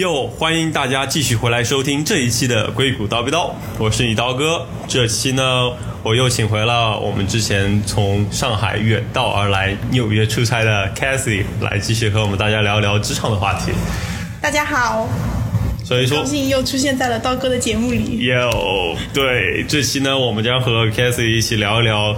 又欢迎大家继续回来收听这一期的硅谷叨逼叨，我是你刀哥。这期呢，我又请回了我们之前从上海远道而来纽约出差的 Cathy 来继续和我们大家聊一聊职场的话题。大家好，所以说高，兴又出现在了刀哥的节目里。有对这期呢，我们将和 Cathy 一起聊一聊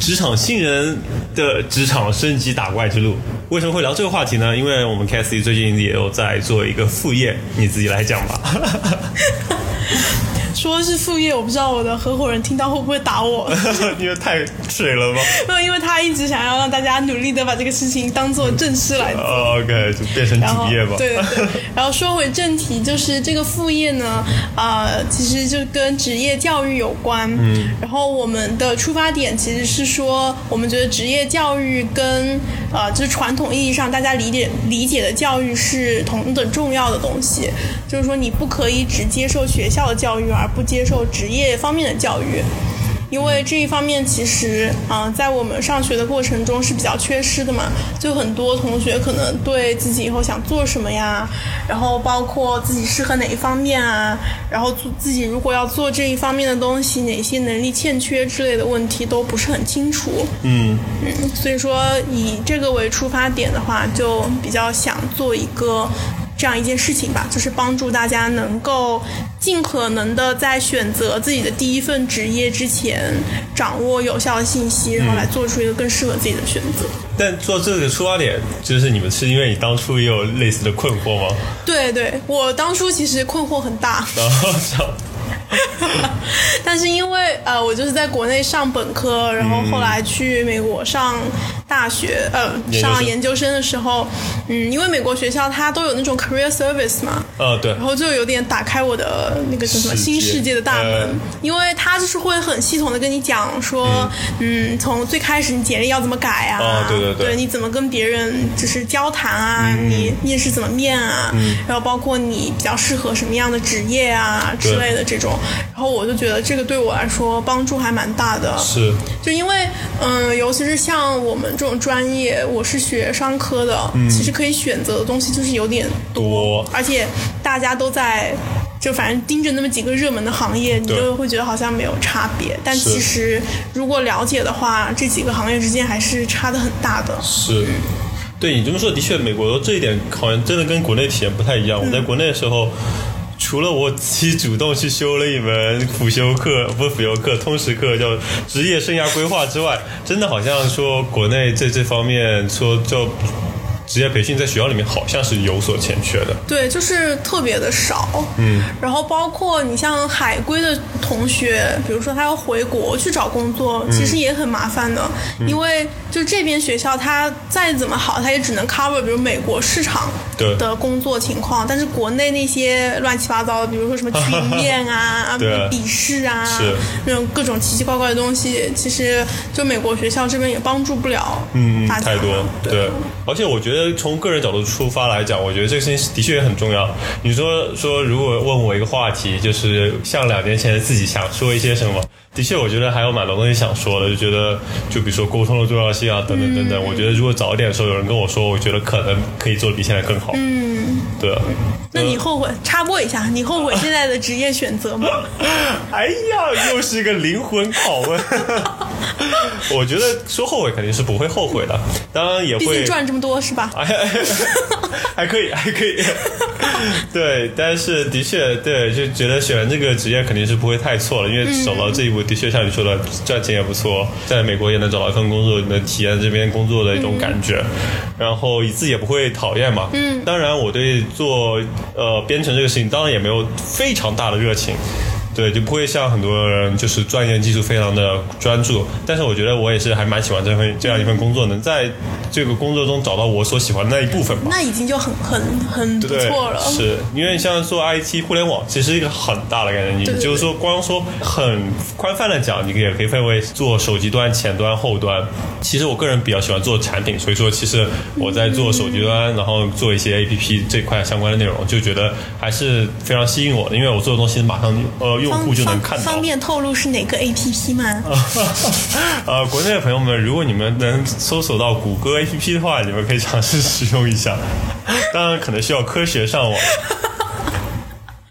职场新人的职场升级打怪之路。为什么会聊这个话题呢？因为我们 Cathy 最近也有在做一个副业，你自己来讲吧。说是副业，我不知道我的合伙人听到会不会打我，因为太水了吗 因为他一直想要让大家努力的把这个事情当做正事来做。哦？OK，就变成然后主业吧。对对对，然后说回正题，就是这个副业呢，呃，其实就跟职业教育有关。嗯，然后我们的出发点其实是说，我们觉得职业教育跟呃，就是传统意义上大家理解理解的教育是同等重要的东西。就是说，你不可以只接受学校的教育，而不接受职业方面的教育。因为这一方面其实，啊、在我们上学的过程中是比较缺失的嘛。就很多同学可能对自己以后想做什么呀，然后包括自己适合哪一方面啊，然后做自己如果要做这一方面的东西，哪些能力欠缺之类的问题都不是很清楚。嗯，嗯，所以说以这个为出发点的话，就比较想做一个这样一件事情吧，就是帮助大家能够尽可能的在选择自己的第一份职业之前，掌握有效的信息，然后来做出一个更适合自己的选择。但做这个出发点，就是你们是因为你当初也有类似的困惑吗？对对，我当初其实困惑很大，但是因为呃，我就是在国内上本科，然后后来去美国上大学，呃，上研究生的时候，嗯，因为美国学校它都有那种 career service 嘛，呃，对。然，后就有点打开我的那个叫什么新世界的大门，呃。因为他就是会很系统的跟你讲说，嗯，从最开始你简历要怎么改啊，哦对对对。你怎么跟别人就是交谈啊，嗯。你面试怎么面啊，然后包括你比较适合什么样的职业啊之类的这种，然后我就觉得这个对我来说帮助还蛮大的，是，就因为，嗯，尤其是像我们这种专业，我是学商科的，其实可以选择的东西就是有点多而且大家都在。就反正盯着那么几个热门的行业，你就会觉得好像没有差别。但其实如果了解的话，这几个行业之间还是差的很大的。是。对你这么说，的确，美国这一点好像真的跟国内体验不太一样。我在国内的时候，除了我自己主动去修了一门辅修课，不是辅修课，通识课，叫职业生涯规划之外，真的好像说国内在这方面说就职业培训在学校里面好像是有所欠缺的。对，就是特别的少。嗯，然后包括你像海归的同学，比如说他要回国去找工作，其实也很麻烦的，因为就这边学校它再怎么好，它也只能 cover 比如美国市场对的工作情况，但是国内那些乱七八糟的，比如说什么群 面啊、对笔试啊是，那种各种奇奇怪怪的东西，其实就美国学校这边也帮助不了嗯。太多，对对。而且我觉得从个人角度出发来讲，我觉得这个事情的确也很重要。你说说，如果问我一个话题，就是像两年前自己想说一些什么，的确我觉得还有蛮多东西想说的，就觉得就比如说沟通的重要性啊，等等等等。我觉得如果早一点的时候有人跟我说，我觉得可能可以做的比现在更好。嗯，对。那你后悔？插播一下，你后悔现在的职业选择吗？哎呀，又是一个灵魂拷问。我觉得说后悔肯定是不会后悔的，当然也会毕竟赚这么多是吧？哎，还可以，还可以。对，但是的确，对，就觉得选这个职业肯定是不会太错了，因为走到这一步，的确像你说的，赚钱也不错，在美国也能找到一份工作，能体验这边工作的一种感觉，然后自己也不会讨厌嘛。嗯，当然，我对做呃编程这个事情，当然也没有非常大的热情。对，就不会像很多人就是钻研技术非常的专注，但是我觉得我也是还蛮喜欢这份这样一份工作，能在这个工作中找到我所喜欢的那一部分吧。那已经就很很很不，错了。是因为像做 IT 互联网，其实是一个很大的概念，你就是说光说很宽泛的讲，你也可以分为做手机端、前端、后端。其实我个人比较喜欢做产品，所以说其实我在做手机端，然后做一些 APP 这块相关的内容，就觉得还是非常吸引我的，因为我做的东西马上呃用方户就能方看到。方便透露是哪个 APP 吗？呃，国内的朋友们，如果你们能搜索到谷歌 APP 的话，你们可以尝试使用一下。当然，可能需要科学上网。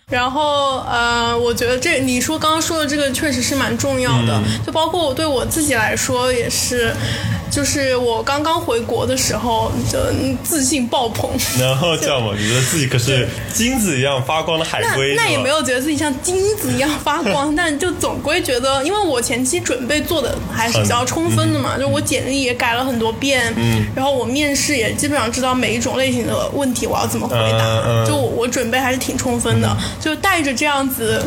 然后呃，我觉得这你说刚刚说的这个确实是蛮重要的，就包括我对我自己来说也是。就是我刚刚回国的时候，就自信爆棚。然后这样嘛，你觉得自己可是金子一样发光的海龟？那那也没有觉得自己像金子一样发光，但就总归觉得，因为我前期准备做的还是比较充分的嘛，就我简历也改了很多遍，嗯，然后我面试也基本上知道每一种类型的问题我要怎么回答，就我准备还是挺充分的，就带着这样子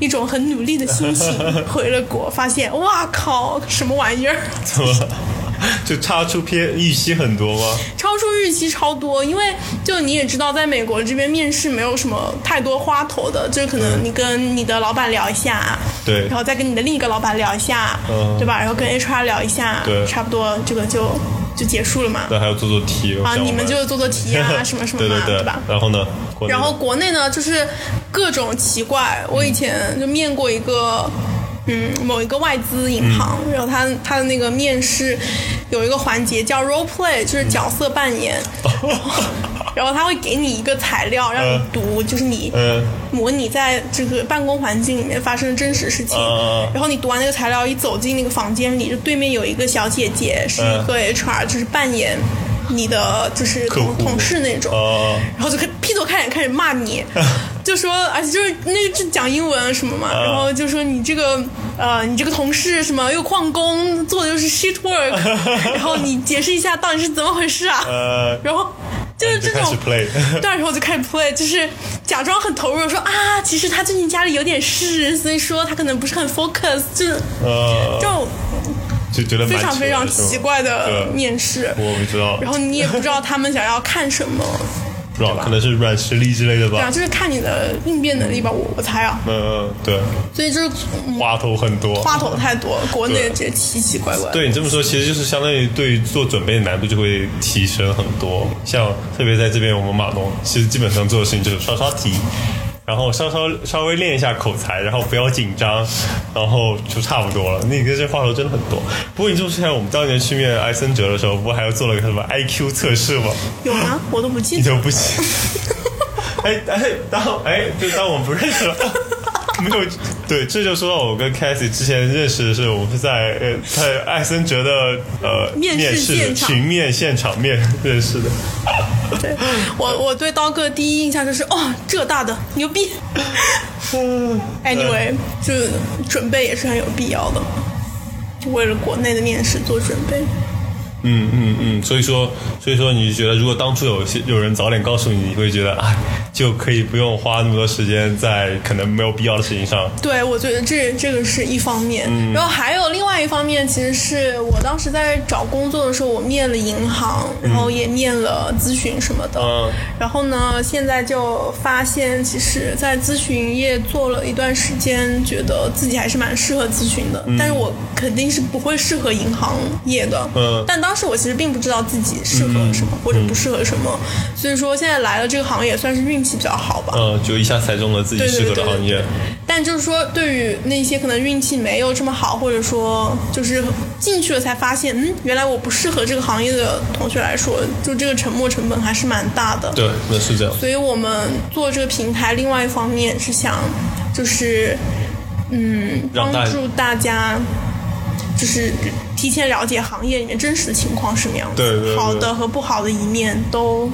一种很努力的心情回了国，发现哇靠，什么玩意儿？就超出偏预期很多吗？超出预期超多，因为就你也知道，在美国这边面试没有什么太多花头的，就是可能你跟你的老板聊一下，对，然后再跟你的另一个老板聊一下，嗯，对吧？然后跟 HR 聊一下，对，差不多这个就就结束了嘛。对，还要做做题啊，你们就做做题啊，什么什么嘛，对吧？然后呢？然后国内呢，就是各种奇怪。我以前就面过一个。嗯，某一个外资银行，然后他他的那个面试有一个环节叫 role play，就是角色扮演，然后 他会给你一个材料让你读，就是你模拟在这个办公环境里面发生的真实事情，然后你读完那个材料，一走进那个房间里，就对面有一个小姐姐是一个 HR，就是扮演。你的就是同同事那种，然后就开劈头开脸开始骂你，就说，而且就是那个是讲英文什么嘛，然后就说你这个呃，你这个同事什么又旷工，做的又是 shit work，然后你解释一下到底是怎么回事啊？然后就是这种，对，然后就开始 play，就是假装很投入，说啊，其实他最近家里有点事，所以说他可能不是很 focus，就就。就觉得非常非常奇怪的面试，我不知道。然后你也不知道他们想要看什么，不知道可能是软实力之类的吧。对啊，就是看你的应变能力吧，我我猜啊。嗯嗯，对。所以就是花头很多，花头太多，国内这些奇奇怪怪。对你这么说，其实就是相当于对做准备的难度就会提升很多。像特别在这边，我们马东其实基本上做的事情就是刷刷题。然后稍稍稍微练一下口才，然后不要紧张，然后就差不多了。你跟这话头真的很多。不过你就是像我们当年去面艾森哲的时候，不还要做了个什么 IQ 测试吗？有吗？我都不记得。你就不记？哎哎，当哎就当我们不认识了。没有，对，这就说到我跟 Cathy 之前认识的是，我们是在呃在艾森哲的呃面试群面现场面认识的。对，我我对刀哥第一印象就是哦，浙大的牛逼。Anyway，就准备也是很有必要的，为了国内的面试做准备。嗯嗯嗯，所以说，所以说，你觉得如果当初有些有人早点告诉你，你会觉得啊，就可以不用花那么多时间在可能没有必要的事情上。对，我觉得这这个是一方面，然后还有另外一方面，其实是我当时在找工作的时候，我面了银行，然后也面了咨询什么的。然后呢，现在就发现，其实，在咨询业做了一段时间，觉得自己还是蛮适合咨询的，但是我肯定是不会适合银行业的。嗯。但当时我其实并不知道自己适合什么或者不适合什么，所以说现在来了这个行业算是运气比较好吧。嗯，就一下猜中了自己适合的行业。但就是说，对于那些可能运气没有这么好，或者说就是进去了才发现，嗯，原来我不适合这个行业的同学来说，就这个沉没成本还是蛮大的。对，那是这样。所以我们做这个平台，另外一方面是想，就是嗯，帮助大家。就是提前了解行业里面真实的情况是什么样子，好的和不好的一面都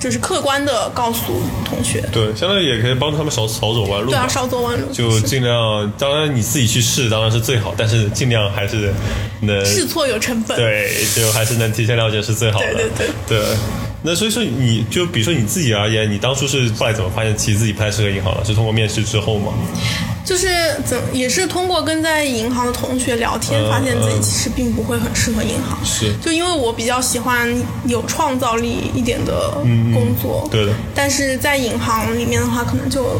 就是客观的告诉同学。对，相当于也可以帮助他们少少走弯路。对啊，少走弯路。就尽量，当然你自己去试当然是最好，但是尽量还是能试错有成本。对，就还是能提前了解是最好的。对对对。对，那所以说你就比如说你自己而言，你当初是后来怎么发现其实自己不太适合银行了？是通过面试之后吗？就是怎也是通过跟在银行的同学聊天，发现自己其实并不会很适合银行。是，就因为我比较喜欢有创造力一点的工作。对的。但是在银行里面的话，可能就。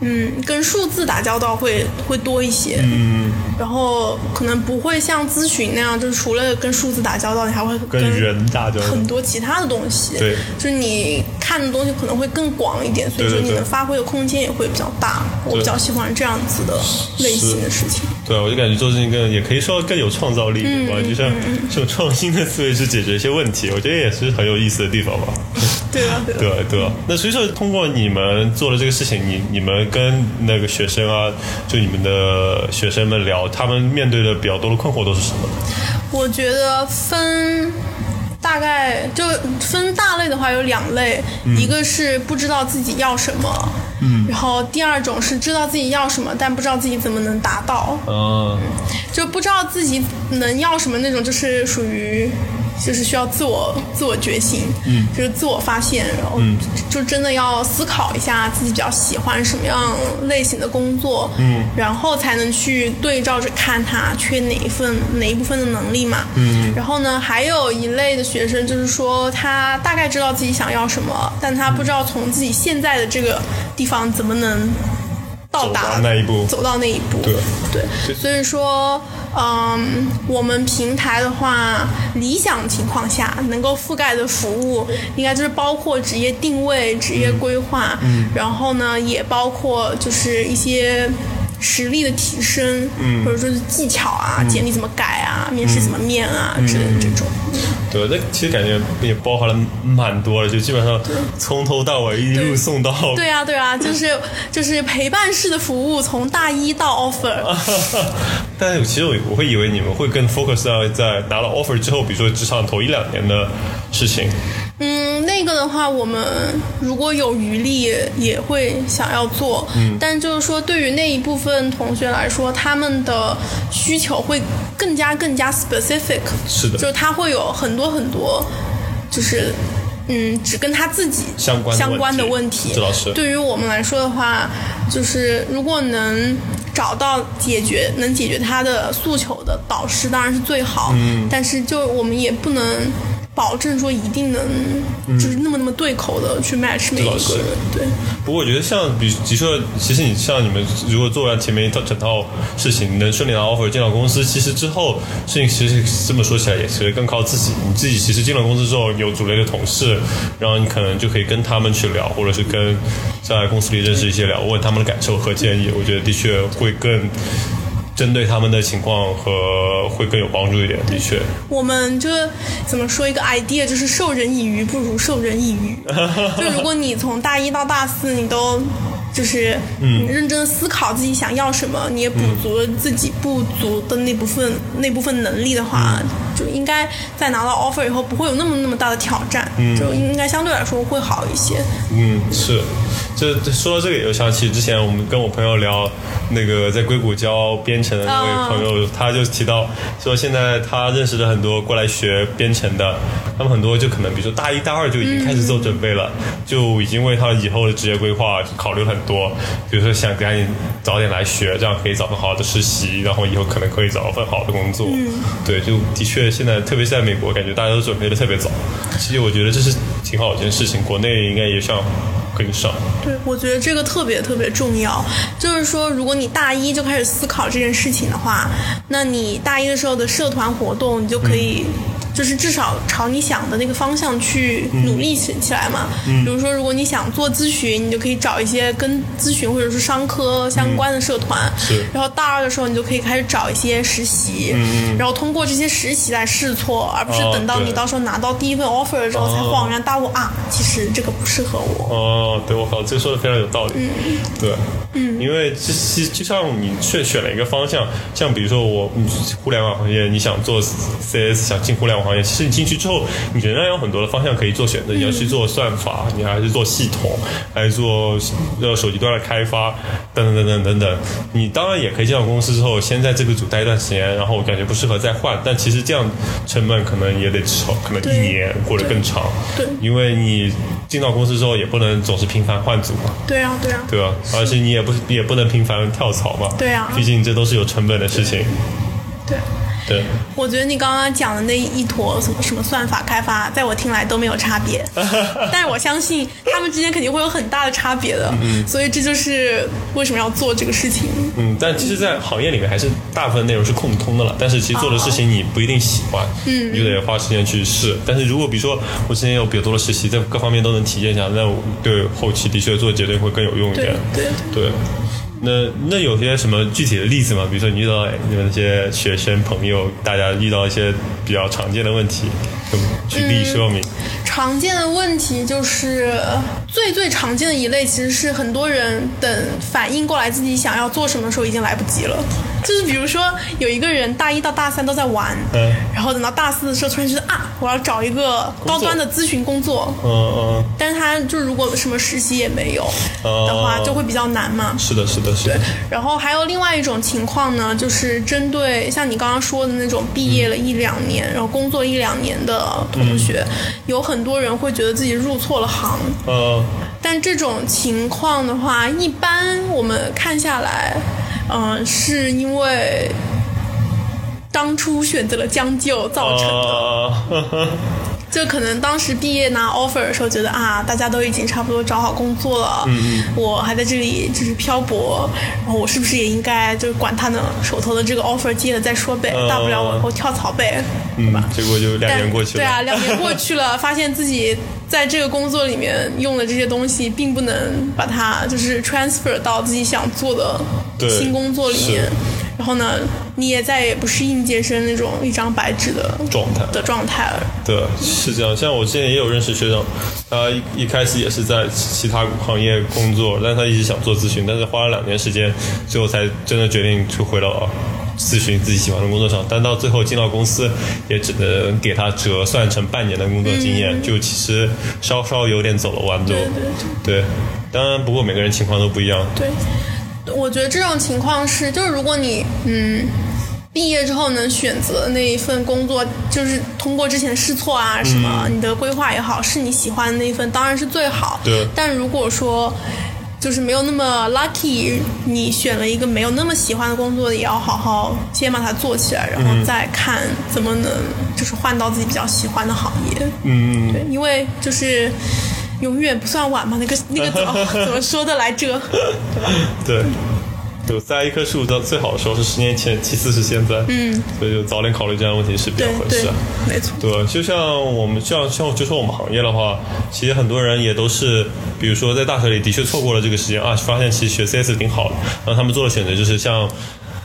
嗯，跟数字打交道会会多一些，嗯，然后可能不会像咨询那样，就是除了跟数字打交道，你还会跟人打交道，很多其他的东西，对，就是你看的东西可能会更广一点，所以说你能发挥的空间也会比较大。我比较喜欢这样子的类型的事情。对，我就感觉做事情更也可以说更有创造力，吧？就像这种创新的思维去解决一些问题，我觉得也是很有意思的地方吧。对啊，对啊。对对啊，那所以说通过你们做的这个事情，你你们跟那个学生啊，就你们的学生们聊，他们面对的比较多的困惑都是什么？我觉得分大概就分大类的话有两类，一个是不知道自己要什么，嗯，然后第二种是知道自己要什么，但不知道自己怎么能达到，嗯，就不知道自己能要什么那种，就是属于。就是需要自我自我觉醒，嗯，就是自我发现，然后就真的要思考一下自己比较喜欢什么样类型的工作，嗯，然后才能去对照着看他缺哪一份哪一部分的能力嘛，嗯，然后呢，还有一类的学生就是说他大概知道自己想要什么，但他不知道从自己现在的这个地方怎么能到达那一步，走到那一步，对对，所以说。嗯，我们平台的话，理想情况下能够覆盖的服务，应该就是包括职业定位、职业规划，嗯，然后呢，也包括就是一些实力的提升，嗯，或者说是技巧啊，简历怎么改啊，面试怎么面啊之类的这种。对，那其实感觉也包含了蛮多的，就基本上从头到尾一路送到。对啊，对啊，就是就是陪伴式的服务，从大一到 offer。但是其实我我会以为你们会更 focus 在在拿了 offer 之后，比如说职场头一两年的事情。嗯，那个的话，我们如果有余力也会想要做。嗯。但就是说，对于那一部分同学来说，他们的需求会更加更加 specific。是的。就是他会有很多很多，就是嗯，只跟他自己相关相关的问题。老师。对于我们来说的话，就是如果能找到解决能解决他的诉求的导师，当然是最好。嗯。但是，就我们也不能。保证说一定能就是那么那么对口的去 match 每一个人，对。不过我觉得像比比如说，其实你像你们如果做完前面一套整套事情，能顺利拿 offer 进到公司，其实之后事情其实这么说起来也其实更靠自己。你自己其实进了公司之后有组内的同事，然后你可能就可以跟他们去聊，或者是跟在公司里认识一些聊，问他们的感受和建议。我觉得的确会更。针对他们的情况和会更有帮助一点，的确。我们就是怎么说一个 idea，就是授人以鱼不如授人以渔。就如果你从大一到大四，你都就是嗯认真思考自己想要什么，你也补足了自己不足的那部分那部分能力的话，就应该在拿到 offer 以后不会有那么那么大的挑战，嗯就应该相对来说会好一些。嗯，是。就说到这个，又想起之前我们跟我朋友聊，那个在硅谷教编程的那位朋友，他就提到说，现在他认识的很多过来学编程的，他们很多就可能比如说大一大二就已经开始做准备了，就已经为他以后的职业规划考虑很多，比如说想赶紧早点来学，这样可以找份好的实习，然后以后可能可以找到份好的工作。对，就的确现在特别是在美国，感觉大家都准备的特别早。其实我觉得这是挺好一件事情，国内应该也像。跟上，对，我觉得这个特别特别重要。就是说，如果你大一就开始思考这件事情的话，那你大一的时候的社团活动，你就可以。就是至少朝你想的那个方向去努力起起来嘛。比如说，如果你想做咨询，你就可以找一些跟咨询或者是商科相关的社团。是。然后大二的时候，你就可以开始找一些实习。嗯然后通过这些实习来试错，而不是等到你到时候拿到第一份 offer 的时候才恍然大悟啊，其实这个不适合我。哦，对，我靠，这说的非常有道理。嗯。对。嗯。因为其实就像你选选了一个方向，像比如说我互联网行业，你想做 CS，想进互联网。行业其实你进去之后，你仍然有很多的方向可以做选择。你要去做算法，你还是做系统，还是做呃手机端的开发，等等等等等等。你当然也可以进到公司之后，先在这个组待一段时间，然后我感觉不适合再换。但其实这样成本可能也得至少可能一年或者更长。对，因为你进到公司之后，也不能总是频繁换组嘛。对啊，对啊。对吧？而且你也不也不能频繁跳槽嘛。对啊。毕竟这都是有成本的事情。对。对，我觉得你刚刚讲的那一坨什么什么算法开发，在我听来都没有差别，但是我相信他们之间肯定会有很大的差别的，所以这就是为什么要做这个事情。嗯，但其实，在行业里面还是大部分内容是共通的了，但是其实做的事情你不一定喜欢，嗯，你就得花时间去试。但是如果比如说我之前有比较多的实习，在各方面都能体验一下，那对后期的确做决定会更有用一点。对对。那那有些什么具体的例子吗？比如说你遇到你们那些学生朋友，大家遇到一些比较常见的问题，举例说明。常见的问题就是最最常见的一类，其实是很多人等反应过来自己想要做什么的时候已经来不及了。就是比如说有一个人大一到大三都在玩，嗯然后等到大四的时候突然觉得啊，我要找一个高端的咨询工作，嗯嗯，但是他就如果什么实习也没有的话，哦就会比较难嘛。是的，是的，是的。，然后还有另外一种情况呢，就是针对像你刚刚说的那种毕业了一两年，然后工作一两年的同学，有很多人会觉得自己入错了行。嗯，但这种情况的话，一般我们看下来，嗯、是因为当初选择了将就造成的。呃，就可能当时毕业拿 offer 的时候，觉得啊，大家都已经差不多找好工作了，嗯我还在这里就是漂泊，然后我是不是也应该就是管他呢手头的这个 offer 接了再说呗，嗯大不了我以后跳槽呗，对嗯吧？，结果就两但年过去了。对啊，两年过去了，发现自己在这个工作里面用的这些东西，并不能把它就是 transfer 到自己想做的新工作里面。然后呢，你也再也不是应届生那种一张白纸的状态的状态了。对，是这样。像我之前也有认识学长，他一一开始也是在其他行业工作，但他一直想做咨询，但是花了两年时间，最后才真的决定去回到咨询自己喜欢的工作上。但到最后进到公司，也只能给他折算成半年的工作经验，就其实稍稍有点走了弯路。对当然不过每个人情况都不一样。对，我觉得这种情况是，就是如果你嗯毕业之后能选择那一份工作，就是通过之前试错啊什么，你的规划也好，是你喜欢的那一份，当然是最好。对但如果说就是没有那么 lucky，你选了一个没有那么喜欢的工作，也要好好先把它做起来，然后再看怎么能就是换到自己比较喜欢的行业。嗯，对，因为就是永远不算晚嘛，那个那个怎么 怎么说的来着？对。有栽一棵树到最好的时候是十年前，其次是现在。嗯，所以就早点考虑这样的问题是比较合适啊。，没错。对，就像我们像像就说我们行业的话，其实很多人也都是，比如说在大学里的确错过了这个时间啊，发现其实学 CS 挺好的，然后他们做的选择就是像。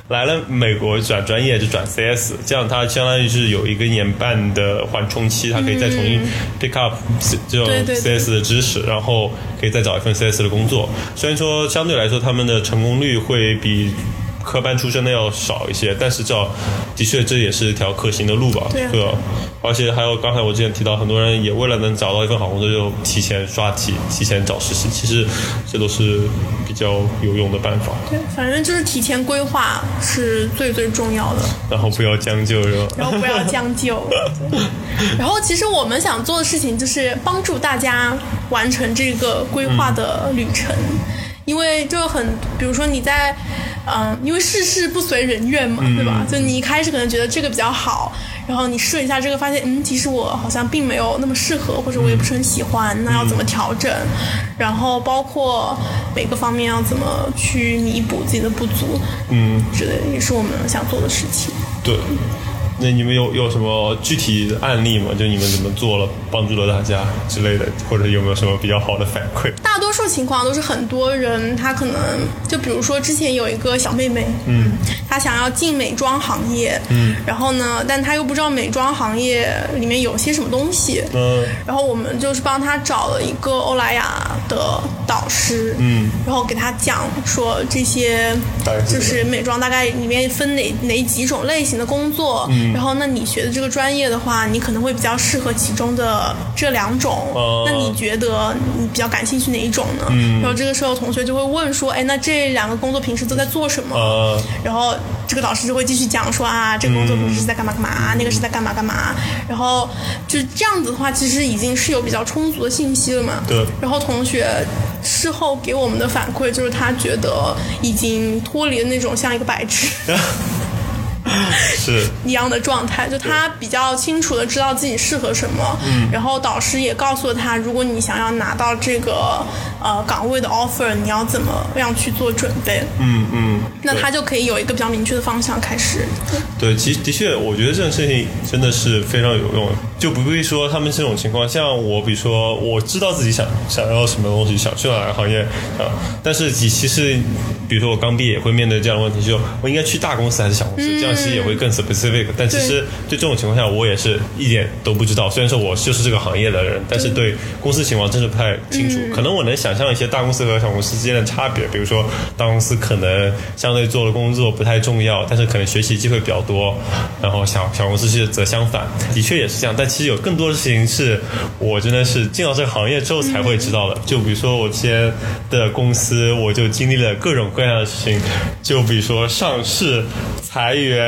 来了美国转专业就转 CS，这样他相当于是有一个年半的缓冲期，他可以再重新 pick up 这种 CS 的知识，然后可以再找一份 CS 的工作。虽然说相对来说他们的成功率会比科班出身的要少一些，但是这的确这也是一条可行的路吧。对而且还有刚才我之前提到，很多人也为了能找到一份好工作，就提前刷题、提前找实习。其实这都是比较有用的办法。对，反正就是提前规划是最最重要的，然后不要将就，是吧？然后不要将就。对然后其实我们想做的事情就是帮助大家完成这个规划的旅程，因为就很，比如说你在，嗯、因为事事不随人愿嘛，对吧？就你一开始可能觉得这个比较好。然后你试了一下这个，发现嗯，其实我好像并没有那么适合，或者我也不是很喜欢，那要怎么调整？然后包括每个方面要怎么去弥补自己的不足，嗯，之类的，也是我们想做的事情。对。那你们有有什么具体的案例吗？就你们怎么做了，帮助了大家之类的，或者有没有什么比较好的反馈？大多数情况都是很多人，他可能就比如说之前有一个小妹妹，嗯，她想要进美妆行业，嗯，然后呢，但她又不知道美妆行业里面有些什么东西，嗯然后我们就是帮她找了一个欧莱雅的导师，嗯，然后给他讲说这些就是美妆大概里面分哪哪几种类型的工作，嗯，然后那你学的这个专业的话，你可能会比较适合其中的这两种，哦。那你觉得你比较感兴趣哪一种呢？嗯。然后这个时候同学就会问说，哎，那这两个工作平时都在做什么？呃，然后这个老师就会继续讲说啊，这个工作平时是在干嘛干嘛，那个是在干嘛干嘛。然后就这样子的话，其实已经是有比较充足的信息了嘛。对然后同学事后给我们的反馈就是，他觉得已经脱离了那种像一个白纸 是一样的状态，就他比较清楚的知道自己适合什么。嗯。然后导师也告诉了他，如果你想要拿到这个呃岗位的 offer，你要怎么样去做准备？嗯嗯，那他就可以有一个比较明确的方向开始。对，其实的确，我觉得这种事情真的是非常有用，就不必说他们这种情况。像我，比如说我知道自己想想要什么东西，想去哪个行业啊，但是其其实，比如说我刚毕业也会面对这样的问题，就我应该去大公司还是小公司？这样其实也会更 specific。但其实对这种情况下，我也是一点都不知道。虽然说我就是这个行业的人，但是对公司情况真是不太清楚。可能我能想象一些大公司和小公司之间的差别，比如说大公司可能相对做的工作不太重要，但是可能学习机会比较多。然后小小公司是则相反，的确也是这样。但其实有更多的事情是我真的是进到这个行业之后才会知道的。就比如说我之前的公司，我就经历了各种各样的事情。就比如说上市、裁员，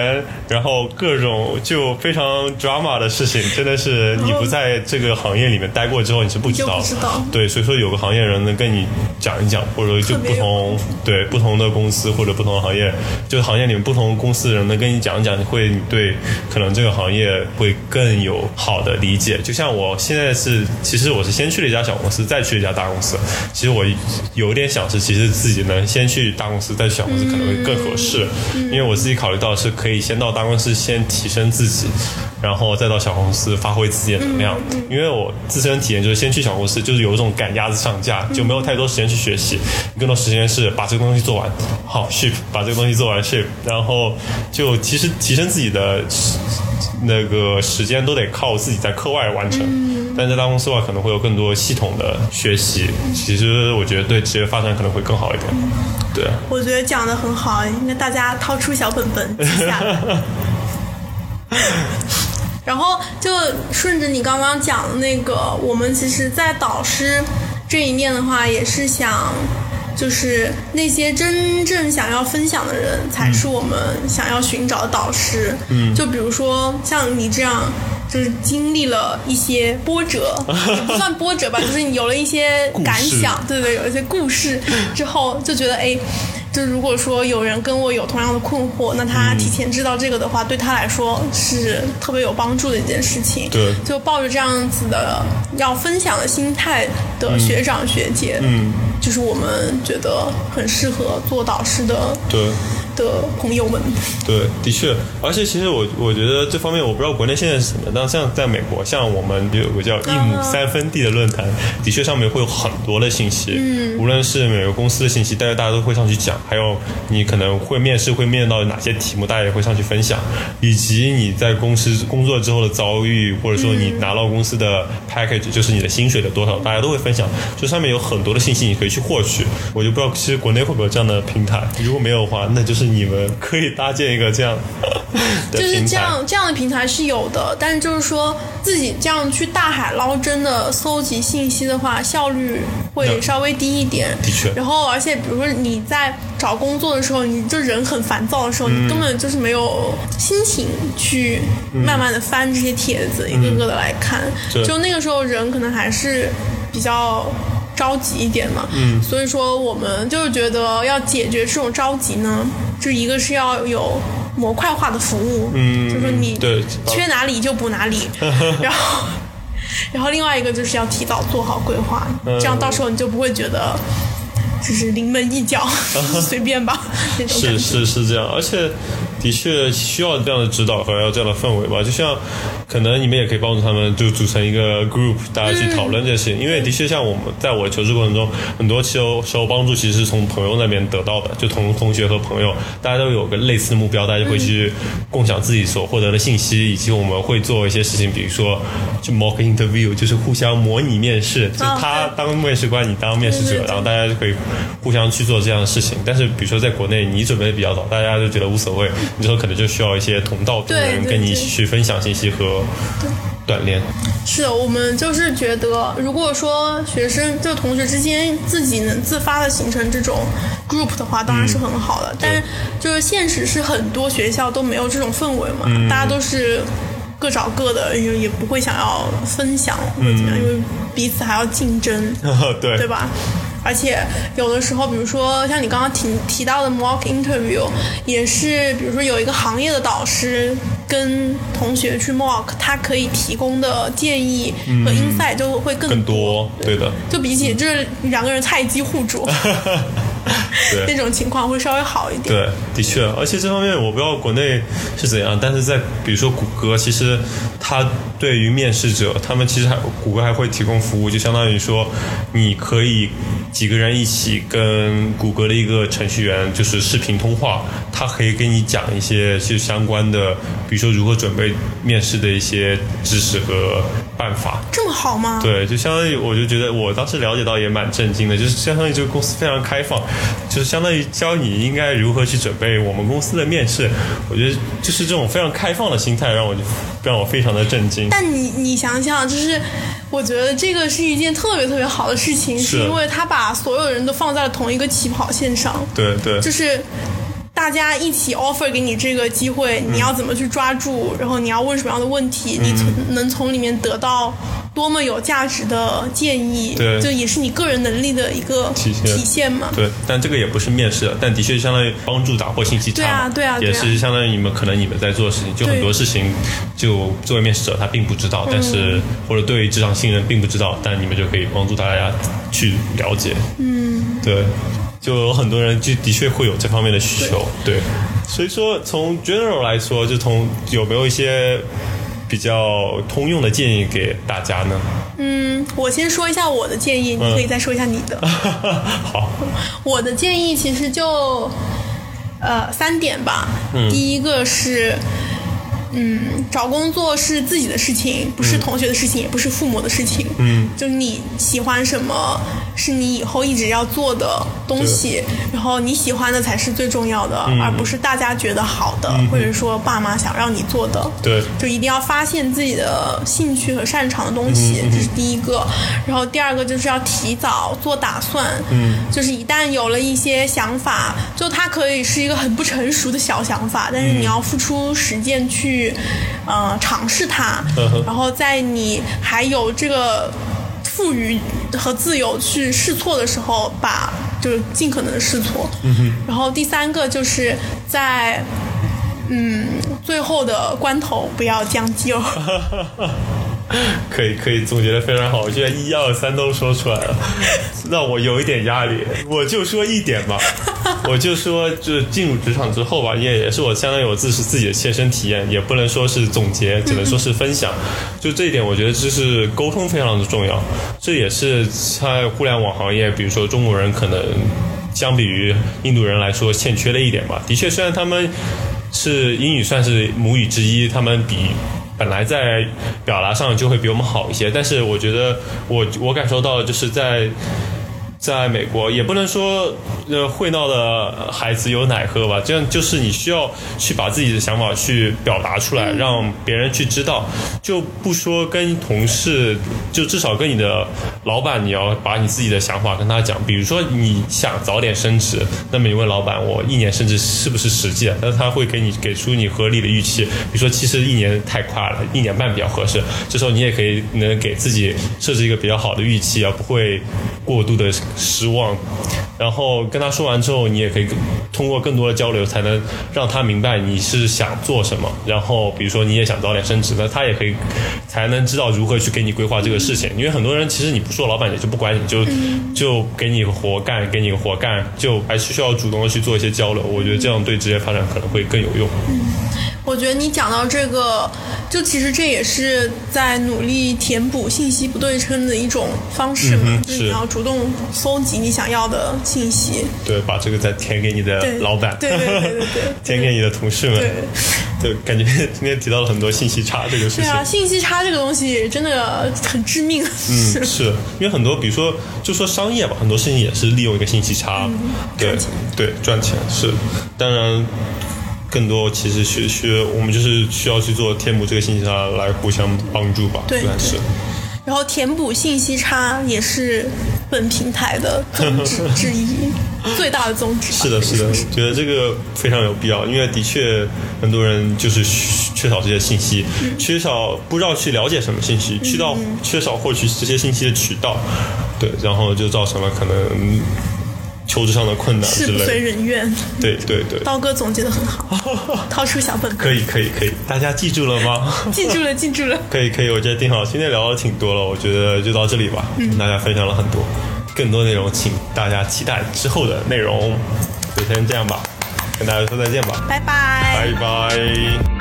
然后各种就非常 drama 的事情，真的是你不在这个行业里面待过之后你是不知道。知道。对，所以说有个行业人能跟你讲一讲，或者就不同对不同的公司或者不同的行业，就行业里面不同公司的人能跟你讲一讲，你会对可能这个行业会更有好的理解。就像我现在是，其实我是先去了一家小公司，再去一家大公司。其实我有点想是，其实自己能先去大公司，再去小公司可能会更合适。因为我自己考虑到是可可以先到大公司先提升自己，然后再到小公司发挥自己的能量。因为我自身体验就是先去小公司，就是有一种赶鸭子上架，就没有太多时间去学习，更多时间是把这个东西做完，好 ship，把这个东西做完 ship，然后就其实提升自己的那个时间都得靠自己在课外完成。但在大公司的话，可能会有更多系统的学习。其实我觉得对职业发展可能会更好一点。对，我觉得讲的很好，应该大家掏出小本本记下来。然后就顺着你刚刚讲的那个，我们其实，在导师这一面的话，也是想，就是那些真正想要分享的人，才是我们想要寻找的导师。嗯，就比如说像你这样。就是经历了一些波折，也 不算波折吧，就是你有了一些感想，对对，有一些故事之后，就觉得哎，就如果说有人跟我有同样的困惑，那他提前知道这个的话，对他来说是特别有帮助的一件事情。对，就抱着这样子的要分享的心态的学长学姐，嗯，就是我们觉得很适合做导师的。对。的朋友们，对，的确，而且其实我我觉得这方面我不知道国内现在是什么，但像在美国，像我们有个叫一亩三分地的论坛，的确上面会有很多的信息，嗯，无论是每个公司的信息，大家大家都会上去讲，还有你可能会面试会面到哪些题目，大家也会上去分享，以及你在公司工作之后的遭遇，或者说你拿到公司的 package，就是你的薪水的多少，大家都会分享，就上面有很多的信息你可以去获取，我就不知道其实国内会不会有这样的平台，如果没有的话，那就是。你们可以搭建一个这样，就是这样这样的平台是有的，但是就是说自己这样去大海捞针的搜集信息的话，效率会稍微低一点。的确。然后，而且比如说你在找工作的时候，你就人很烦躁的时候，你根本就是没有心情去慢慢的翻这些帖子，一个个的来看。就那个时候，人可能还是比较。着急一点嘛，嗯，所以说我们就是觉得要解决这种着急呢，就一个是要有模块化的服务，嗯，就是你缺哪里就补哪里，然后，然后另外一个就是要提早做好规划，这样到时候你就不会觉得就是临门一脚，随便吧，是是是这样，而且。的确需要这样的指导和要这样的氛围吧，就像可能你们也可以帮助他们，就组成一个 group，大家去讨论这些。因为的确像我们在我求职过程中，很多时候时候帮助其实是从朋友那边得到的，就同同学和朋友，大家都有个类似的目标，大家就会去共享自己所获得的信息，以及我们会做一些事情，比如说就 mock interview，就是互相模拟面试，就他当面试官，你当面试者，然后大家就可以互相去做这样的事情。但是比如说在国内，你准备的比较早，大家就觉得无所谓。你说可能就需要一些同道中人跟你一起去分享信息和锻炼。是的我们就是觉得，如果说学生就同学之间自己能自发的形成这种 group 的话，当然是很好的。但是就是现实是很多学校都没有这种氛围嘛，大家都是各找各的，也也不会想要分享或者怎么样，因为彼此还要竞争，对对吧？而且有的时候，比如说像你刚刚提提到的 mock interview，也是比如说有一个行业的导师跟同学去 mock，他可以提供的建议和 insight 就会更更多，对的，就比起就是两个人菜鸡互啄那 对。种情况会稍微好一点。对，的确，而且这方面我不知道国内是怎样，但是在比如说谷歌，其实它对于面试者，他们其实还谷歌还会提供服务，就相当于说，你可以几个人一起跟谷歌的一个程序员就是视频通话，他可以给你讲一些就相关的，比如说如何准备面试的一些知识和办法。这么好吗？对，就相当于我就觉得我当时了解到也蛮震惊的，就是相当于这个公司非常开放，就是相当于教你应该如何去准备我们公司的面试。我觉得就是这种非常开放的心态，让我就让我非常的震惊。但你你想想，就是我觉得这个是一件特别特别好的事情，是是因为他把所有人都放在了同一个起跑线上，对对就是。大家一起 offer 给你这个机会，嗯你要怎么去抓住？然后你要问什么样的问题？你从能从里面得到多么有价值的建议？对就也是你个人能力的一个体现体现嘛。对，但这个也不是面试，但的确相当于帮助打破信息差。对啊对啊对啊也是相当于你们可能你们在做的事情，就很多事情，就作为面试者他并不知道，但是或者对于职场新人并不知道，但你们就可以帮助大家去了解。嗯，对，就有很多人就的确会有这方面的需求，对。所以说，从 general 来说，就从有没有一些比较通用的建议给大家呢？嗯，我先说一下我的建议，你可以再说一下你的。好，我的建议其实就呃三点吧。嗯第一个是。嗯，找工作是自己的事情，不是同学的事情，也不是父母的事情。嗯，就是你喜欢什么，是你以后一直要做的东西，然后你喜欢的才是最重要的，嗯。而不是大家觉得好的，或者说爸妈想让你做的。对。就一定要发现自己的兴趣和擅长的东西，这是第一个。然后第二个就是要提早做打算，嗯，就是一旦有了一些想法，就它可以是一个很不成熟的小想法，但是你要付出实践去，呃，尝试它然后在你还有这个。赋予和自由去试错的时候，把就是尽可能的试错。嗯、然后第三个就是在嗯最后的关头不要将就。可以可以总结的非常好，我觉得一二三都说出来了，让我有一点压力。我就说一点吧，我就说就是进入职场之后吧，也也是我相当于我自是自己的切身体验，也不能说是总结，只能说是分享。就这一点，我觉得就是沟通非常的重要，这也是在互联网行业，比如说中国人可能相比于印度人来说欠缺的一点吧。的确，虽然他们是英语算是母语之一，他们比。本来在表达上就会比我们好一些，但是我觉得我我感受到就是在在美国，也不能说呃会闹的孩子有奶喝吧，这样就是你需要去把自己的想法去表达出来，让别人去知道，就不说跟同事，就至少跟你的老板，你要把你自己的想法跟他讲。比如说你想早点升职，那么你问老板，我一年升职是不是实际？但是他会给你给出你合理的预期，比如说其实一年太快了，一年半比较合适。这时候你也可以能给自己设置一个比较好的预期，而不会过度的失望。然后跟他说完之后，你也可以通过更多的交流，才能让他明白你是想做什么。然后比如说你也想早点升职，那他也可以才能知道如何去给你规划这个事情。因为很多人其实你不说，老板也就不管你，就就给你活干，给你活干，就还是需要主动的去做一些交流。我觉得这样对职业发展可能会更有用。我觉得你讲到这个，就其实这也是在努力填补信息不对称的一种方式嘛，就是你要主动搜集你想要的信息。对，把这个再填给你的老板，对对对对对 填给你的同事们。对对，感觉今天提到了很多信息差这个事情。对啊，信息差这个东西真的很致命。嗯，是因为很多，比如说，就说商业吧，很多事情也是利用一个信息差，对对赚钱是，当然。更多其实需需我们就是需要去做填补这个信息差来互相帮助吧，对算是。然后填补信息差也是本平台的宗旨 之一，最大的宗旨。是的，是的，觉得这个非常有必要，因为的确很多人就是缺缺少这些信息，缺少不知道去了解什么信息，去到缺少获取这些信息的渠道，对，然后就造成了可能求职上的困难之事不随。人愿。对对对，刀哥总结的很好，掏出小本本，可以可以可以，大家记住了吗？记住了，记住了。可以可以，我觉得挺好。今天聊的挺多了，我觉得就到这里吧。嗯，跟大家分享了很多，更多内容请大家期待之后的内容。就先这样吧，跟大家说再见吧，拜拜。拜拜。